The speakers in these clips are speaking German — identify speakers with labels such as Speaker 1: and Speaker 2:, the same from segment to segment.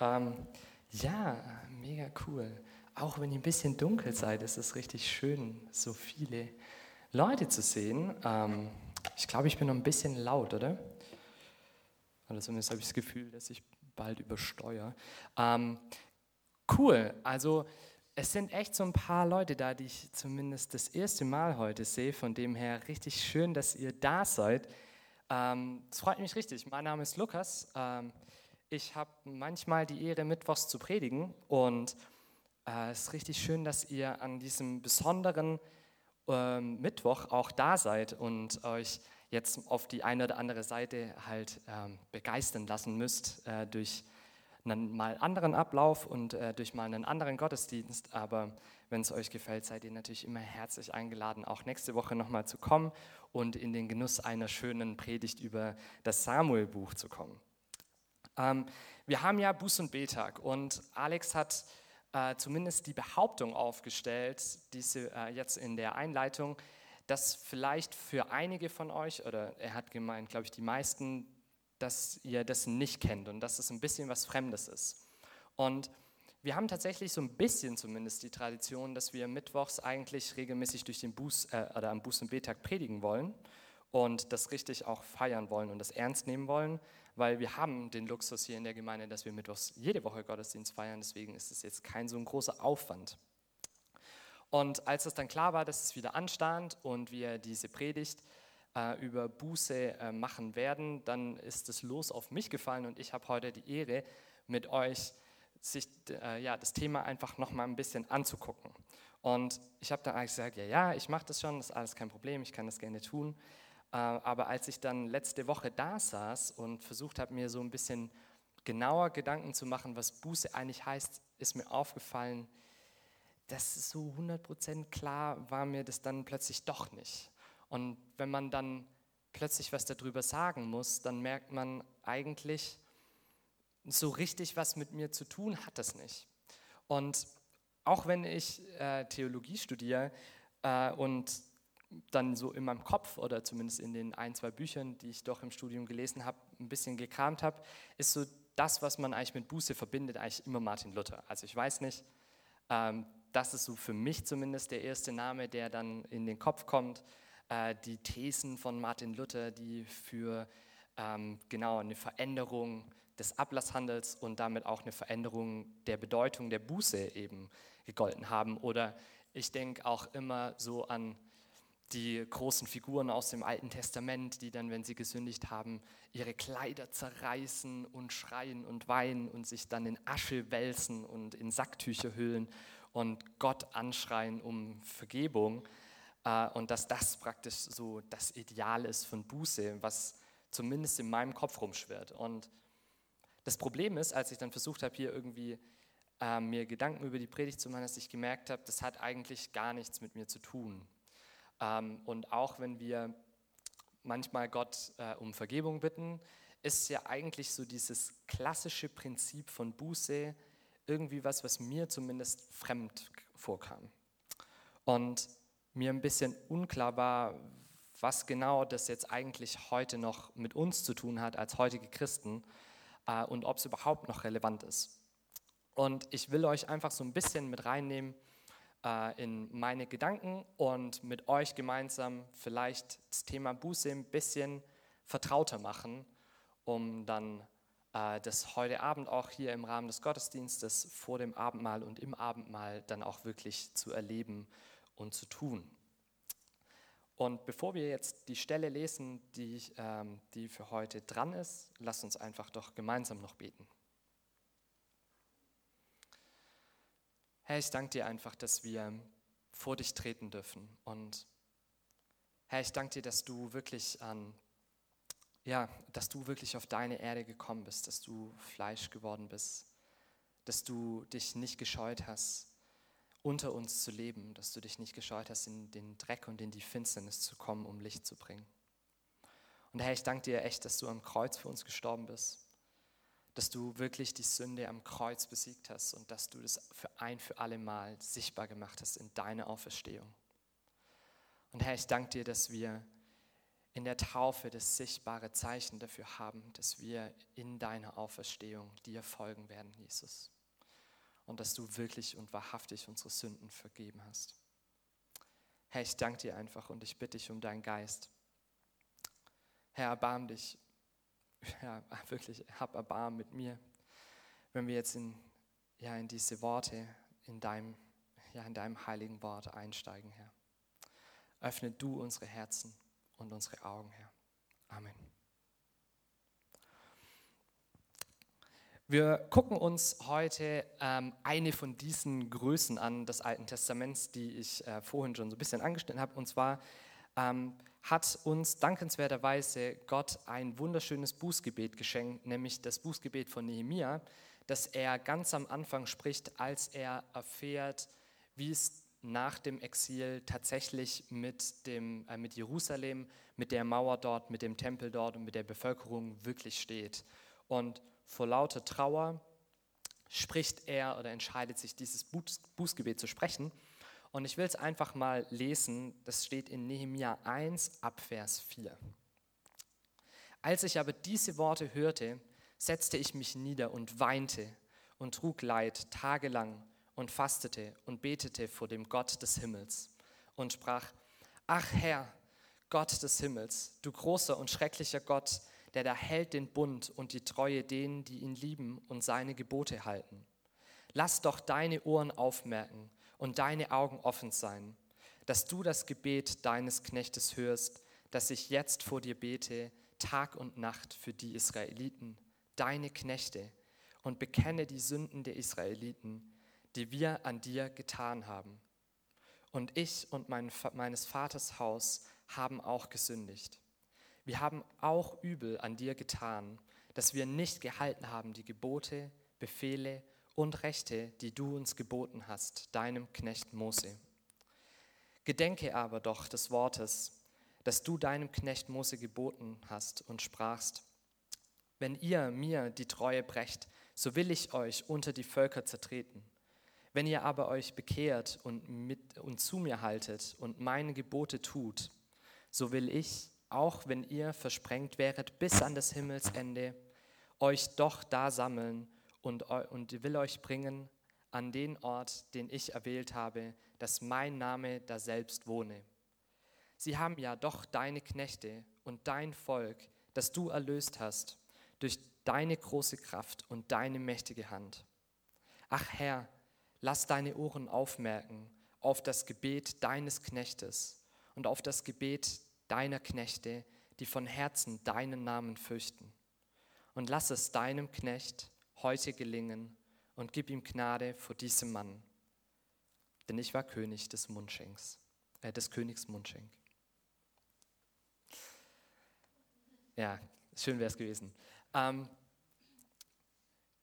Speaker 1: Ähm, ja, mega cool. Auch wenn ihr ein bisschen dunkel seid, ist es richtig schön, so viele Leute zu sehen. Ähm, ich glaube, ich bin noch ein bisschen laut, oder? Oder zumindest habe ich das Gefühl, dass ich bald übersteuere. Ähm, cool, also es sind echt so ein paar Leute da, die ich zumindest das erste Mal heute sehe. Von dem her richtig schön, dass ihr da seid. Ähm, es freut mich richtig. Mein Name ist Lukas. Ähm, ich habe manchmal die Ehre, mittwochs zu predigen. Und äh, es ist richtig schön, dass ihr an diesem besonderen ähm, Mittwoch auch da seid und euch jetzt auf die eine oder andere Seite halt ähm, begeistern lassen müsst äh, durch einen mal anderen Ablauf und äh, durch mal einen anderen Gottesdienst. Aber wenn es euch gefällt, seid ihr natürlich immer herzlich eingeladen, auch nächste Woche nochmal zu kommen und in den Genuss einer schönen Predigt über das Samuel-Buch zu kommen. Ähm, wir haben ja Buß- und Betag und Alex hat äh, zumindest die Behauptung aufgestellt, diese äh, jetzt in der Einleitung, dass vielleicht für einige von euch, oder er hat gemeint, glaube ich, die meisten, dass ihr das nicht kennt und dass es ein bisschen was Fremdes ist. Und wir haben tatsächlich so ein bisschen zumindest die Tradition, dass wir mittwochs eigentlich regelmäßig durch den Buß äh, oder am Buß- und Betag predigen wollen und das richtig auch feiern wollen und das ernst nehmen wollen, weil wir haben den Luxus hier in der Gemeinde, dass wir mittwochs jede Woche Gottesdienst feiern. Deswegen ist es jetzt kein so ein großer Aufwand. Und als es dann klar war, dass es wieder anstand und wir diese Predigt äh, über Buße äh, machen werden, dann ist das Los auf mich gefallen und ich habe heute die Ehre, mit euch sich äh, ja, das Thema einfach nochmal ein bisschen anzugucken. Und ich habe dann eigentlich gesagt, ja, ja, ich mache das schon, das ist alles kein Problem, ich kann das gerne tun. Äh, aber als ich dann letzte Woche da saß und versucht habe, mir so ein bisschen genauer Gedanken zu machen, was Buße eigentlich heißt, ist mir aufgefallen, dass so 100% klar war mir das dann plötzlich doch nicht. Und wenn man dann plötzlich was darüber sagen muss, dann merkt man eigentlich, so richtig was mit mir zu tun hat das nicht. Und auch wenn ich äh, Theologie studiere äh, und dann so in meinem Kopf oder zumindest in den ein, zwei Büchern, die ich doch im Studium gelesen habe, ein bisschen gekramt habe, ist so das, was man eigentlich mit Buße verbindet, eigentlich immer Martin Luther. Also ich weiß nicht, ähm, das ist so für mich zumindest der erste Name, der dann in den Kopf kommt. Äh, die Thesen von Martin Luther, die für ähm, genau eine Veränderung des Ablasshandels und damit auch eine Veränderung der Bedeutung der Buße eben gegolten haben. Oder ich denke auch immer so an die großen Figuren aus dem Alten Testament, die dann, wenn sie gesündigt haben, ihre Kleider zerreißen und schreien und weinen und sich dann in Asche wälzen und in Sacktücher hüllen und Gott anschreien um Vergebung äh, und dass das praktisch so das Ideal ist von Buße, was zumindest in meinem Kopf rumschwirrt. Und das Problem ist, als ich dann versucht habe, hier irgendwie äh, mir Gedanken über die Predigt zu machen, dass ich gemerkt habe, das hat eigentlich gar nichts mit mir zu tun. Ähm, und auch wenn wir manchmal Gott äh, um Vergebung bitten, ist ja eigentlich so dieses klassische Prinzip von Buße, irgendwie was, was mir zumindest fremd vorkam. Und mir ein bisschen unklar war, was genau das jetzt eigentlich heute noch mit uns zu tun hat als heutige Christen äh, und ob es überhaupt noch relevant ist. Und ich will euch einfach so ein bisschen mit reinnehmen äh, in meine Gedanken und mit euch gemeinsam vielleicht das Thema Buße ein bisschen vertrauter machen, um dann äh, das heute Abend auch hier im Rahmen des Gottesdienstes vor dem Abendmahl und im Abendmahl dann auch wirklich zu erleben und zu tun. Und bevor wir jetzt die Stelle lesen, die, ähm, die für heute dran ist, lasst uns einfach doch gemeinsam noch beten. Herr, ich danke dir einfach, dass wir vor dich treten dürfen. Und Herr, ich danke dir, dass du wirklich an ja, dass du wirklich auf deine Erde gekommen bist, dass du Fleisch geworden bist, dass du dich nicht gescheut hast, unter uns zu leben, dass du dich nicht gescheut hast, in den Dreck und in die Finsternis zu kommen, um Licht zu bringen. Und Herr, ich danke dir echt, dass du am Kreuz für uns gestorben bist, dass du wirklich die Sünde am Kreuz besiegt hast und dass du das für ein für alle Mal sichtbar gemacht hast in deiner Auferstehung. Und Herr, ich danke dir, dass wir in der Taufe das sichtbare Zeichen dafür haben, dass wir in deiner Auferstehung dir folgen werden, Jesus. Und dass du wirklich und wahrhaftig unsere Sünden vergeben hast. Herr, ich danke dir einfach und ich bitte dich um deinen Geist. Herr, erbarm dich. Herr, wirklich, hab Erbarm mit mir, wenn wir jetzt in, ja, in diese Worte in deinem, ja, in deinem heiligen Wort einsteigen, Herr. Öffne du unsere Herzen und unsere Augen, Herr. Amen. Wir gucken uns heute ähm, eine von diesen Größen an des Alten Testaments, die ich äh, vorhin schon so ein bisschen angeschnitten habe. Und zwar ähm, hat uns dankenswerterweise Gott ein wunderschönes Bußgebet geschenkt, nämlich das Bußgebet von Nehemia, das er ganz am Anfang spricht, als er erfährt, wie es nach dem Exil tatsächlich mit, dem, äh, mit Jerusalem, mit der Mauer dort, mit dem Tempel dort und mit der Bevölkerung wirklich steht. Und vor lauter Trauer spricht er oder entscheidet sich, dieses Buß, Bußgebet zu sprechen. Und ich will es einfach mal lesen, das steht in Nehemia 1 ab Vers 4. Als ich aber diese Worte hörte, setzte ich mich nieder und weinte und trug Leid tagelang und fastete und betete vor dem Gott des Himmels und sprach, ach Herr, Gott des Himmels, du großer und schrecklicher Gott, der da hält den Bund und die Treue denen, die ihn lieben und seine Gebote halten. Lass doch deine Ohren aufmerken und deine Augen offen sein, dass du das Gebet deines Knechtes hörst, das ich jetzt vor dir bete, Tag und Nacht für die Israeliten, deine Knechte, und bekenne die Sünden der Israeliten, die wir an dir getan haben. Und ich und mein, meines Vaters Haus haben auch gesündigt. Wir haben auch übel an dir getan, dass wir nicht gehalten haben die Gebote, Befehle und Rechte, die du uns geboten hast, deinem Knecht Mose. Gedenke aber doch des Wortes, das du deinem Knecht Mose geboten hast und sprachst, wenn ihr mir die Treue brecht, so will ich euch unter die Völker zertreten. Wenn ihr aber euch bekehrt und, mit, und zu mir haltet und meine Gebote tut, so will ich, auch wenn ihr versprengt wäret bis an das Himmelsende, euch doch da sammeln und, und will euch bringen an den Ort, den ich erwählt habe, dass mein Name da selbst wohne. Sie haben ja doch deine Knechte und dein Volk, das du erlöst hast, durch deine große Kraft und deine mächtige Hand. Ach Herr, Lass deine Ohren aufmerken auf das Gebet deines Knechtes und auf das Gebet deiner Knechte, die von Herzen deinen Namen fürchten. Und lass es deinem Knecht heute gelingen und gib ihm Gnade vor diesem Mann. Denn ich war König des Mundschenks, äh, des Königs Mundschenk. Ja, schön wäre es gewesen. Ähm,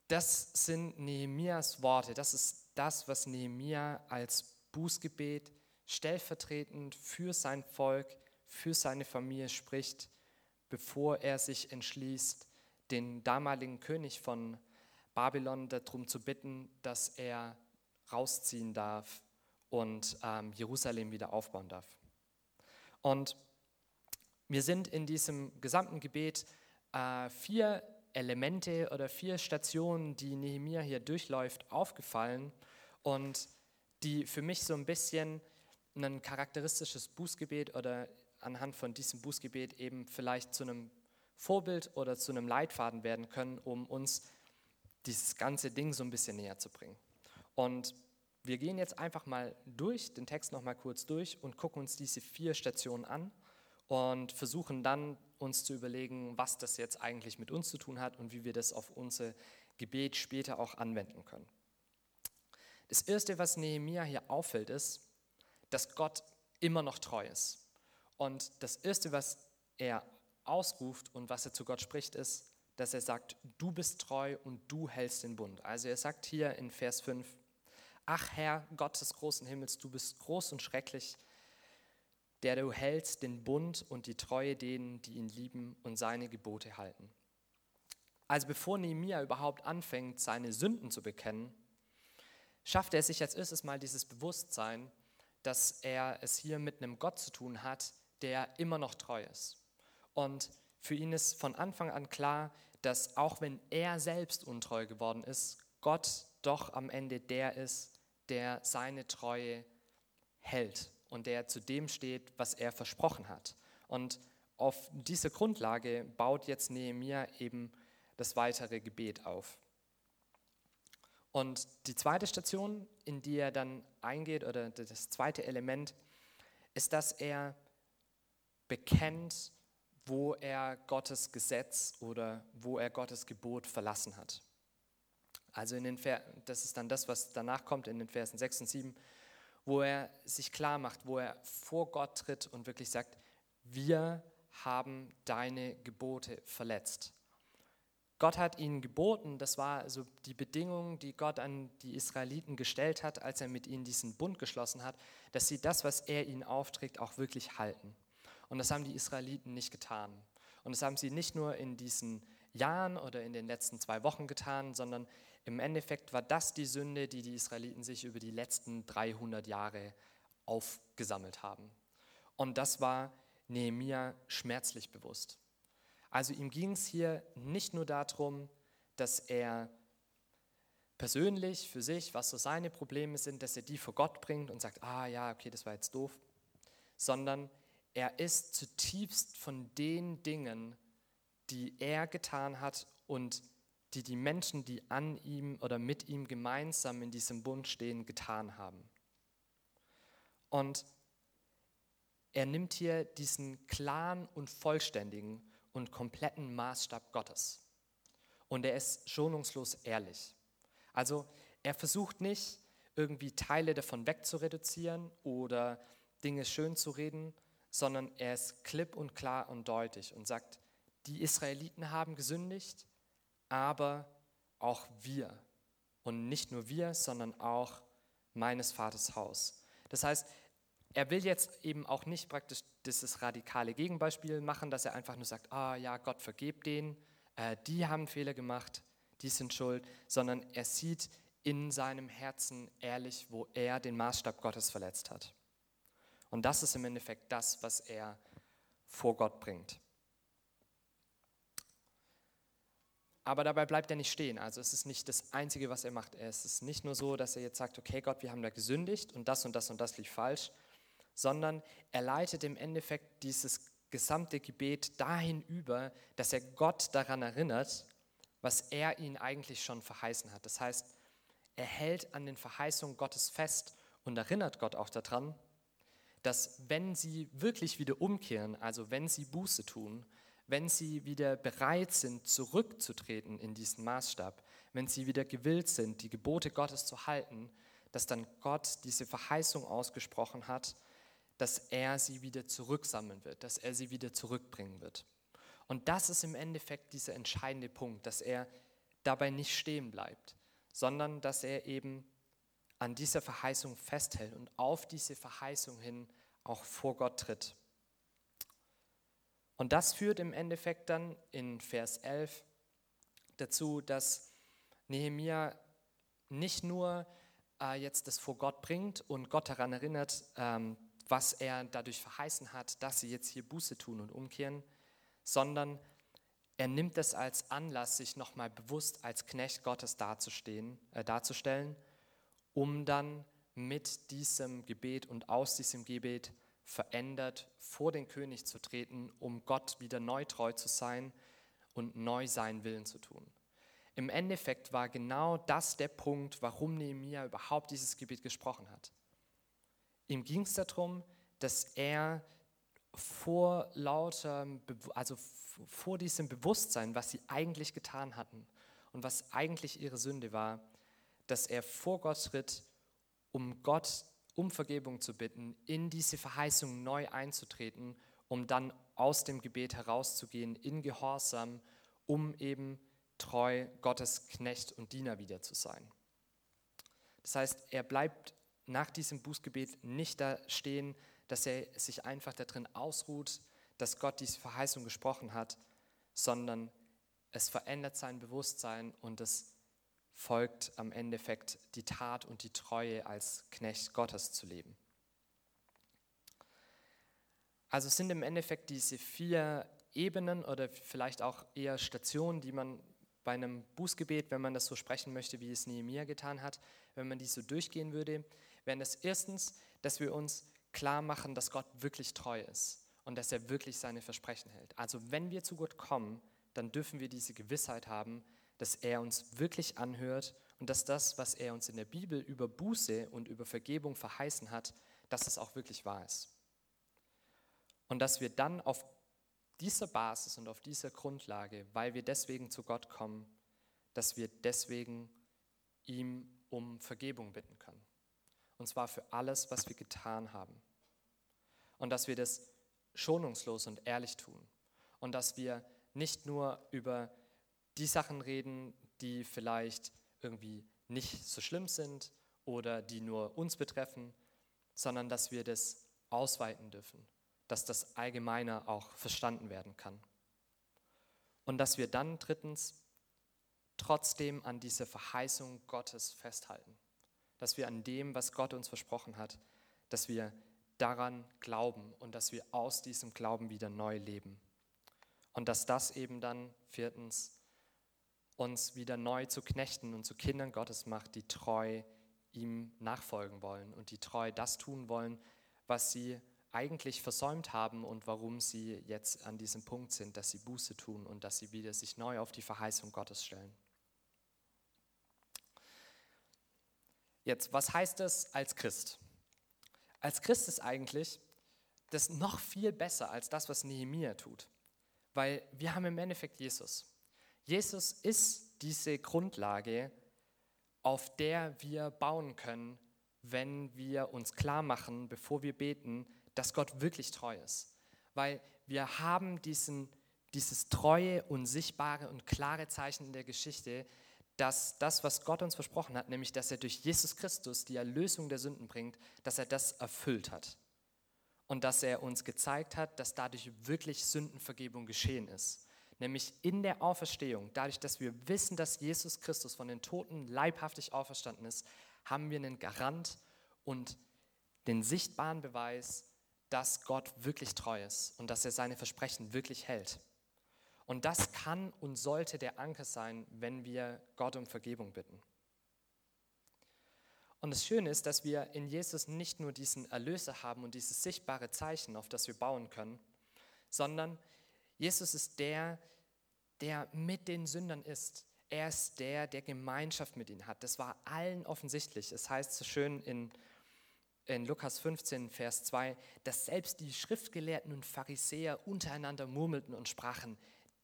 Speaker 1: das sind Nehemias Worte. Das ist das, was Nehemia als Bußgebet stellvertretend für sein Volk, für seine Familie spricht, bevor er sich entschließt, den damaligen König von Babylon darum zu bitten, dass er rausziehen darf und ähm, Jerusalem wieder aufbauen darf. Und wir sind in diesem gesamten Gebet äh, vier Elemente oder vier Stationen, die Nehemia hier durchläuft, aufgefallen und die für mich so ein bisschen ein charakteristisches Bußgebet oder anhand von diesem Bußgebet eben vielleicht zu einem Vorbild oder zu einem Leitfaden werden können, um uns dieses ganze Ding so ein bisschen näher zu bringen. Und wir gehen jetzt einfach mal durch, den Text noch mal kurz durch und gucken uns diese vier Stationen an und versuchen dann uns zu überlegen, was das jetzt eigentlich mit uns zu tun hat und wie wir das auf unser Gebet später auch anwenden können. Das Erste, was Nehemia hier auffällt, ist, dass Gott immer noch treu ist. Und das Erste, was er ausruft und was er zu Gott spricht, ist, dass er sagt, du bist treu und du hältst den Bund. Also er sagt hier in Vers 5, ach Herr, Gott des großen Himmels, du bist groß und schrecklich, der du hältst den Bund und die Treue denen, die ihn lieben und seine Gebote halten. Also bevor Nehemia überhaupt anfängt, seine Sünden zu bekennen, schafft er sich als erstes mal dieses Bewusstsein, dass er es hier mit einem Gott zu tun hat, der immer noch treu ist. Und für ihn ist von Anfang an klar, dass auch wenn er selbst untreu geworden ist, Gott doch am Ende der ist, der seine Treue hält und der zu dem steht, was er versprochen hat. Und auf diese Grundlage baut jetzt Nehemia eben das weitere Gebet auf. Und die zweite Station, in die er dann eingeht, oder das zweite Element, ist, dass er bekennt, wo er Gottes Gesetz oder wo er Gottes Gebot verlassen hat. Also in den Ver das ist dann das, was danach kommt in den Versen 6 und 7, wo er sich klar macht, wo er vor Gott tritt und wirklich sagt, wir haben deine Gebote verletzt. Gott hat ihnen geboten, das war also die Bedingung, die Gott an die Israeliten gestellt hat, als er mit ihnen diesen Bund geschlossen hat, dass sie das, was er ihnen aufträgt, auch wirklich halten. Und das haben die Israeliten nicht getan. Und das haben sie nicht nur in diesen Jahren oder in den letzten zwei Wochen getan, sondern im Endeffekt war das die Sünde, die die Israeliten sich über die letzten 300 Jahre aufgesammelt haben. Und das war Nehemia schmerzlich bewusst. Also ihm ging es hier nicht nur darum, dass er persönlich für sich, was so seine Probleme sind, dass er die vor Gott bringt und sagt, ah ja, okay, das war jetzt doof, sondern er ist zutiefst von den Dingen, die er getan hat und die die Menschen, die an ihm oder mit ihm gemeinsam in diesem Bund stehen, getan haben. Und er nimmt hier diesen klaren und vollständigen und kompletten Maßstab Gottes. Und er ist schonungslos ehrlich. Also er versucht nicht, irgendwie Teile davon wegzureduzieren oder Dinge schön zu reden, sondern er ist klipp und klar und deutlich und sagt, die Israeliten haben gesündigt, aber auch wir. Und nicht nur wir, sondern auch meines Vaters Haus. Das heißt, er will jetzt eben auch nicht praktisch dieses radikale Gegenbeispiel machen, dass er einfach nur sagt, ah ja, Gott vergebt denen, äh, die haben Fehler gemacht, die sind schuld, sondern er sieht in seinem Herzen ehrlich, wo er den Maßstab Gottes verletzt hat. Und das ist im Endeffekt das, was er vor Gott bringt. Aber dabei bleibt er nicht stehen. Also es ist nicht das Einzige, was er macht. Es ist nicht nur so, dass er jetzt sagt, okay Gott, wir haben da gesündigt und das und das und das lief falsch, sondern er leitet im Endeffekt dieses gesamte Gebet dahin über, dass er Gott daran erinnert, was er ihn eigentlich schon verheißen hat. Das heißt, er hält an den Verheißungen Gottes fest und erinnert Gott auch daran, dass wenn sie wirklich wieder umkehren, also wenn sie Buße tun, wenn sie wieder bereit sind, zurückzutreten in diesen Maßstab, wenn sie wieder gewillt sind, die Gebote Gottes zu halten, dass dann Gott diese Verheißung ausgesprochen hat, dass er sie wieder zurücksammeln wird, dass er sie wieder zurückbringen wird. Und das ist im Endeffekt dieser entscheidende Punkt, dass er dabei nicht stehen bleibt, sondern dass er eben an dieser Verheißung festhält und auf diese Verheißung hin auch vor Gott tritt. Und das führt im Endeffekt dann in Vers 11 dazu, dass Nehemia nicht nur äh, jetzt das vor Gott bringt und Gott daran erinnert, ähm, was er dadurch verheißen hat, dass sie jetzt hier Buße tun und umkehren, sondern er nimmt es als Anlass, sich nochmal bewusst als Knecht Gottes dazustehen, äh, darzustellen, um dann mit diesem Gebet und aus diesem Gebet verändert vor den König zu treten, um Gott wieder neu treu zu sein und neu seinen Willen zu tun. Im Endeffekt war genau das der Punkt, warum Nehemiah überhaupt dieses Gebet gesprochen hat. Ihm ging es darum, dass er vor lauter, also vor diesem Bewusstsein, was sie eigentlich getan hatten und was eigentlich ihre Sünde war, dass er vor Gott tritt, um Gott um Vergebung zu bitten, in diese Verheißung neu einzutreten, um dann aus dem Gebet herauszugehen in Gehorsam, um eben treu Gottes Knecht und Diener wieder zu sein. Das heißt, er bleibt nach diesem Bußgebet nicht da stehen, dass er sich einfach darin ausruht, dass Gott diese Verheißung gesprochen hat, sondern es verändert sein Bewusstsein und es folgt am Endeffekt die Tat und die Treue als Knecht Gottes zu leben. Also sind im Endeffekt diese vier Ebenen oder vielleicht auch eher Stationen, die man bei einem Bußgebet, wenn man das so sprechen möchte, wie es Nehemiah getan hat, wenn man die so durchgehen würde, wären das erstens, dass wir uns klar machen, dass Gott wirklich treu ist und dass er wirklich seine Versprechen hält. Also wenn wir zu Gott kommen, dann dürfen wir diese Gewissheit haben, dass er uns wirklich anhört und dass das, was er uns in der Bibel über Buße und über Vergebung verheißen hat, dass es auch wirklich wahr ist. Und dass wir dann auf dieser Basis und auf dieser Grundlage, weil wir deswegen zu Gott kommen, dass wir deswegen ihm um Vergebung bitten können. Und zwar für alles, was wir getan haben. Und dass wir das schonungslos und ehrlich tun. Und dass wir nicht nur über die Sachen reden, die vielleicht irgendwie nicht so schlimm sind oder die nur uns betreffen, sondern dass wir das ausweiten dürfen, dass das allgemeiner auch verstanden werden kann. Und dass wir dann drittens trotzdem an dieser Verheißung Gottes festhalten, dass wir an dem, was Gott uns versprochen hat, dass wir daran glauben und dass wir aus diesem Glauben wieder neu leben. Und dass das eben dann viertens uns wieder neu zu Knechten und zu Kindern Gottes macht, die treu ihm nachfolgen wollen und die treu das tun wollen, was sie eigentlich versäumt haben und warum sie jetzt an diesem Punkt sind, dass sie Buße tun und dass sie wieder sich neu auf die Verheißung Gottes stellen. Jetzt, was heißt das als Christ? Als Christ ist eigentlich das noch viel besser als das, was Nehemiah tut, weil wir haben im Endeffekt Jesus. Jesus ist diese Grundlage, auf der wir bauen können, wenn wir uns klar machen, bevor wir beten, dass Gott wirklich treu ist. Weil wir haben diesen, dieses treue, unsichtbare und klare Zeichen in der Geschichte, dass das, was Gott uns versprochen hat, nämlich dass er durch Jesus Christus die Erlösung der Sünden bringt, dass er das erfüllt hat. Und dass er uns gezeigt hat, dass dadurch wirklich Sündenvergebung geschehen ist nämlich in der Auferstehung, dadurch, dass wir wissen, dass Jesus Christus von den Toten leibhaftig auferstanden ist, haben wir einen Garant und den sichtbaren Beweis, dass Gott wirklich treu ist und dass er seine Versprechen wirklich hält. Und das kann und sollte der Anker sein, wenn wir Gott um Vergebung bitten. Und das Schöne ist, dass wir in Jesus nicht nur diesen Erlöser haben und dieses sichtbare Zeichen, auf das wir bauen können, sondern Jesus ist der, der mit den Sündern ist. Er ist der, der Gemeinschaft mit ihnen hat. Das war allen offensichtlich. Es heißt so schön in, in Lukas 15, Vers 2, dass selbst die Schriftgelehrten und Pharisäer untereinander murmelten und sprachen,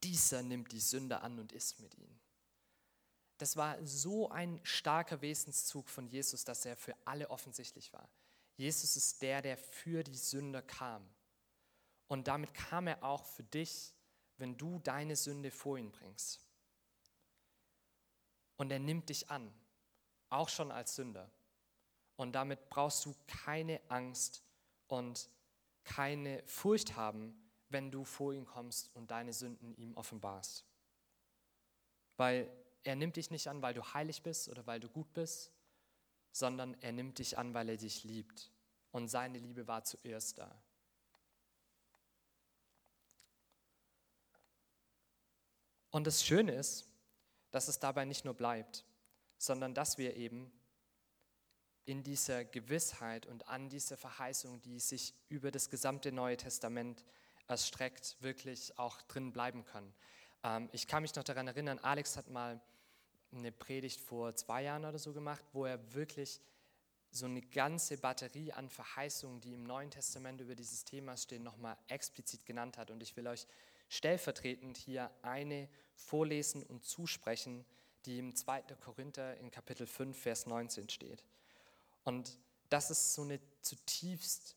Speaker 1: dieser nimmt die Sünder an und isst mit ihnen. Das war so ein starker Wesenszug von Jesus, dass er für alle offensichtlich war. Jesus ist der, der für die Sünder kam. Und damit kam er auch für dich, wenn du deine Sünde vor ihn bringst. Und er nimmt dich an, auch schon als Sünder. Und damit brauchst du keine Angst und keine Furcht haben, wenn du vor ihn kommst und deine Sünden ihm offenbarst. Weil er nimmt dich nicht an, weil du heilig bist oder weil du gut bist, sondern er nimmt dich an, weil er dich liebt. Und seine Liebe war zuerst da. Und das Schöne ist, dass es dabei nicht nur bleibt, sondern dass wir eben in dieser Gewissheit und an dieser Verheißung, die sich über das gesamte Neue Testament erstreckt, wirklich auch drin bleiben können. Ähm, ich kann mich noch daran erinnern, Alex hat mal eine Predigt vor zwei Jahren oder so gemacht, wo er wirklich so eine ganze Batterie an Verheißungen, die im Neuen Testament über dieses Thema stehen, nochmal explizit genannt hat. Und ich will euch stellvertretend hier eine vorlesen und zusprechen, die im 2. Korinther in Kapitel 5, Vers 19 steht. Und das ist so eine zutiefst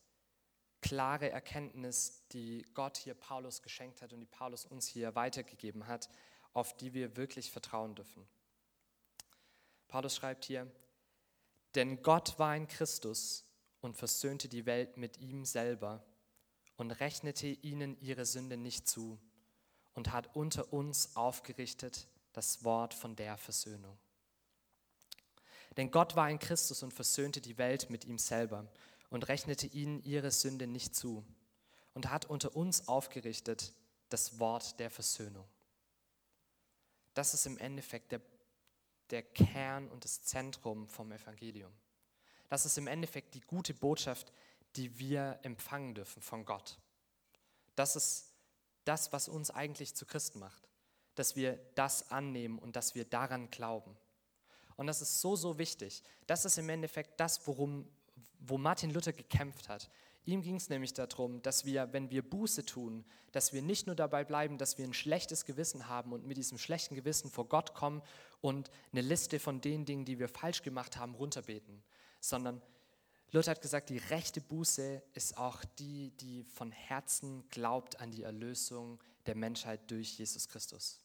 Speaker 1: klare Erkenntnis, die Gott hier Paulus geschenkt hat und die Paulus uns hier weitergegeben hat, auf die wir wirklich vertrauen dürfen. Paulus schreibt hier, denn Gott war in Christus und versöhnte die Welt mit ihm selber und rechnete ihnen ihre Sünde nicht zu und hat unter uns aufgerichtet das Wort von der Versöhnung. Denn Gott war in Christus und versöhnte die Welt mit ihm selber und rechnete ihnen ihre Sünde nicht zu und hat unter uns aufgerichtet das Wort der Versöhnung. Das ist im Endeffekt der, der Kern und das Zentrum vom Evangelium. Das ist im Endeffekt die gute Botschaft, die wir empfangen dürfen von Gott. Das ist das, was uns eigentlich zu Christen macht, dass wir das annehmen und dass wir daran glauben. Und das ist so, so wichtig. Das ist im Endeffekt das, worum, wo Martin Luther gekämpft hat. Ihm ging es nämlich darum, dass wir, wenn wir Buße tun, dass wir nicht nur dabei bleiben, dass wir ein schlechtes Gewissen haben und mit diesem schlechten Gewissen vor Gott kommen und eine Liste von den Dingen, die wir falsch gemacht haben, runterbeten, sondern Luther hat gesagt, die rechte Buße ist auch die, die von Herzen glaubt an die Erlösung der Menschheit durch Jesus Christus.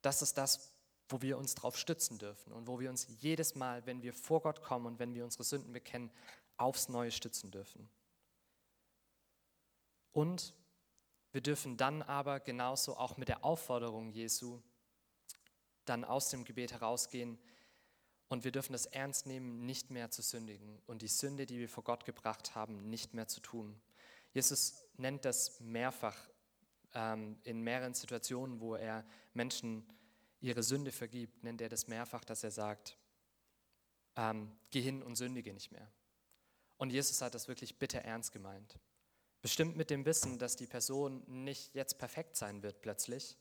Speaker 1: Das ist das, wo wir uns drauf stützen dürfen und wo wir uns jedes Mal, wenn wir vor Gott kommen und wenn wir unsere Sünden bekennen, aufs Neue stützen dürfen. Und wir dürfen dann aber genauso auch mit der Aufforderung Jesu dann aus dem Gebet herausgehen und wir dürfen das ernst nehmen, nicht mehr zu sündigen und die Sünde, die wir vor Gott gebracht haben, nicht mehr zu tun. Jesus nennt das mehrfach ähm, in mehreren Situationen, wo er Menschen ihre Sünde vergibt, nennt er das mehrfach, dass er sagt, ähm, geh hin und sündige nicht mehr. Und Jesus hat das wirklich bitter ernst gemeint. Bestimmt mit dem Wissen, dass die Person nicht jetzt perfekt sein wird plötzlich,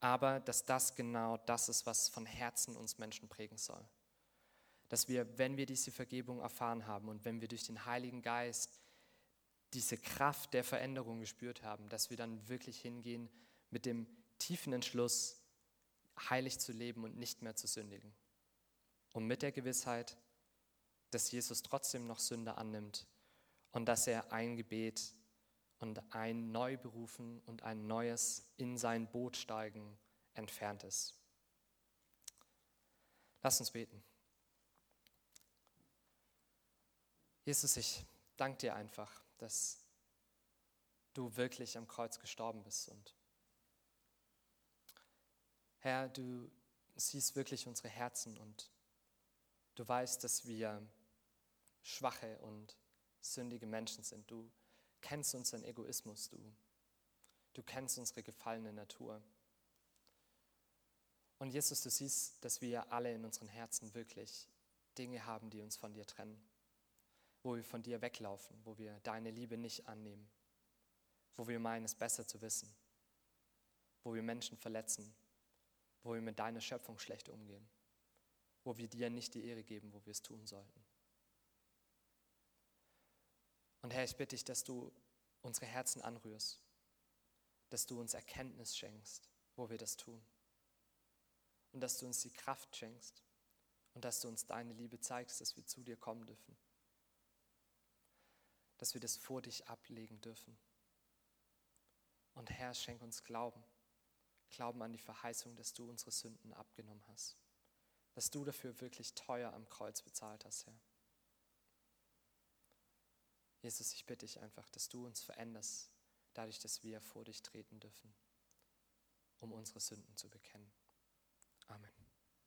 Speaker 1: aber dass das genau das ist, was von Herzen uns Menschen prägen soll. Dass wir, wenn wir diese Vergebung erfahren haben und wenn wir durch den Heiligen Geist diese Kraft der Veränderung gespürt haben, dass wir dann wirklich hingehen mit dem tiefen Entschluss, heilig zu leben und nicht mehr zu sündigen. Und mit der Gewissheit, dass Jesus trotzdem noch Sünde annimmt und dass er ein Gebet und ein Neuberufen und ein neues in sein Boot steigen entfernt ist. Lass uns beten. Jesus, ich danke dir einfach, dass du wirklich am Kreuz gestorben bist und Herr, du siehst wirklich unsere Herzen und du weißt, dass wir schwache und sündige Menschen sind. Du kennst unseren Egoismus, du, du kennst unsere gefallene Natur. Und Jesus, du siehst, dass wir alle in unseren Herzen wirklich Dinge haben, die uns von dir trennen, wo wir von dir weglaufen, wo wir deine Liebe nicht annehmen, wo wir meinen, es besser zu wissen, wo wir Menschen verletzen, wo wir mit deiner Schöpfung schlecht umgehen, wo wir dir nicht die Ehre geben, wo wir es tun sollten. Und Herr, ich bitte dich, dass du unsere Herzen anrührst, dass du uns Erkenntnis schenkst, wo wir das tun. Und dass du uns die Kraft schenkst und dass du uns deine Liebe zeigst, dass wir zu dir kommen dürfen. Dass wir das vor dich ablegen dürfen. Und Herr, schenk uns Glauben glauben an die Verheißung, dass du unsere Sünden abgenommen hast. Dass du dafür wirklich teuer am Kreuz bezahlt hast, Herr. Jesus, ich bitte dich einfach, dass du uns veränderst, dadurch, dass wir vor dich treten dürfen, um unsere Sünden zu bekennen. Amen.